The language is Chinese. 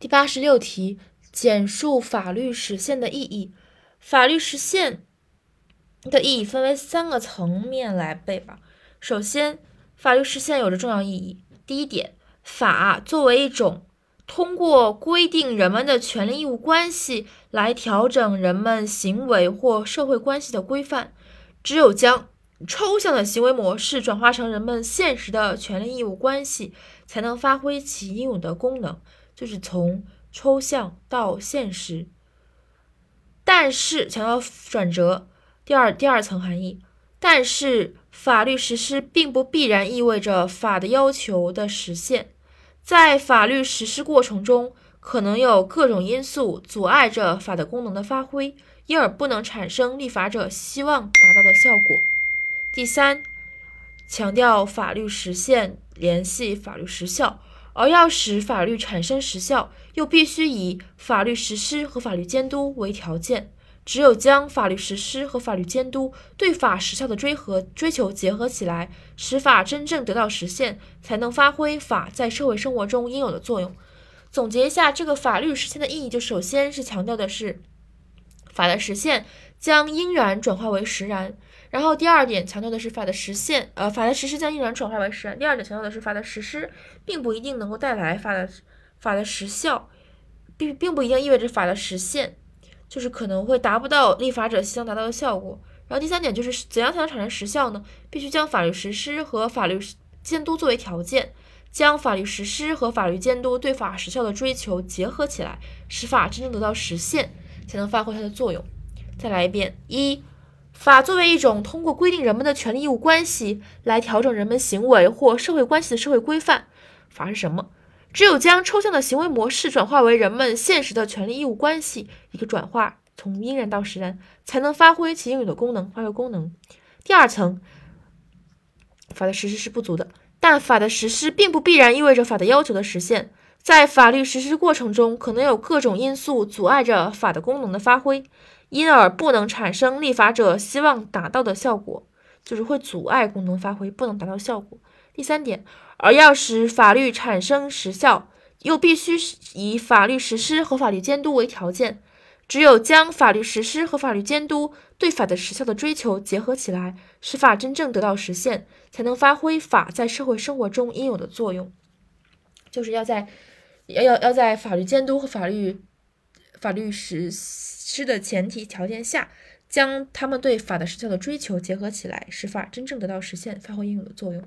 第八十六题，简述法律实现的意义。法律实现的意义分为三个层面来背吧。首先，法律实现有着重要意义。第一点，法作为一种通过规定人们的权利义务关系来调整人们行为或社会关系的规范，只有将抽象的行为模式转化成人们现实的权利义务关系，才能发挥其应有的功能，就是从抽象到现实。但是强调转折，第二第二层含义。但是法律实施并不必然意味着法的要求的实现，在法律实施过程中，可能有各种因素阻碍着法的功能的发挥，因而不能产生立法者希望达到的效果。第三，强调法律实现联系法律实效，而要使法律产生实效，又必须以法律实施和法律监督为条件。只有将法律实施和法律监督对法实效的追和追求结合起来，使法真正得到实现，才能发挥法在社会生活中应有的作用。总结一下，这个法律实现的意义，就首先是强调的是法的实现将应然转化为实然。然后第二点强调的是法的实现，呃，法的实施将依然转化为实然。第二点强调的是法的实施并不一定能够带来法的法的实效，并并不一定意味着法的实现，就是可能会达不到立法者希望达到的效果。然后第三点就是怎样才能产生实效呢？必须将法律实施和法律监督作为条件，将法律实施和法律监督对法实效的追求结合起来，使法真正得到实现，才能发挥它的作用。再来一遍一。法作为一种通过规定人们的权利义务关系来调整人们行为或社会关系的社会规范，法是什么？只有将抽象的行为模式转化为人们现实的权利义务关系，一个转化从应然到实然，才能发挥其应有的功能，发挥功能。第二层，法的实施是不足的，但法的实施并不必然意味着法的要求的实现，在法律实施过程中，可能有各种因素阻碍着法的功能的发挥。因而不能产生立法者希望达到的效果，就是会阻碍功能发挥，不能达到效果。第三点，而要使法律产生实效，又必须以法律实施和法律监督为条件。只有将法律实施和法律监督对法的实效的追求结合起来，使法真正得到实现，才能发挥法在社会生活中应有的作用。就是要在要要要在法律监督和法律法律实。施的前提条件下，将他们对法的实效的追求结合起来，使法真正得到实现，发挥应有的作用。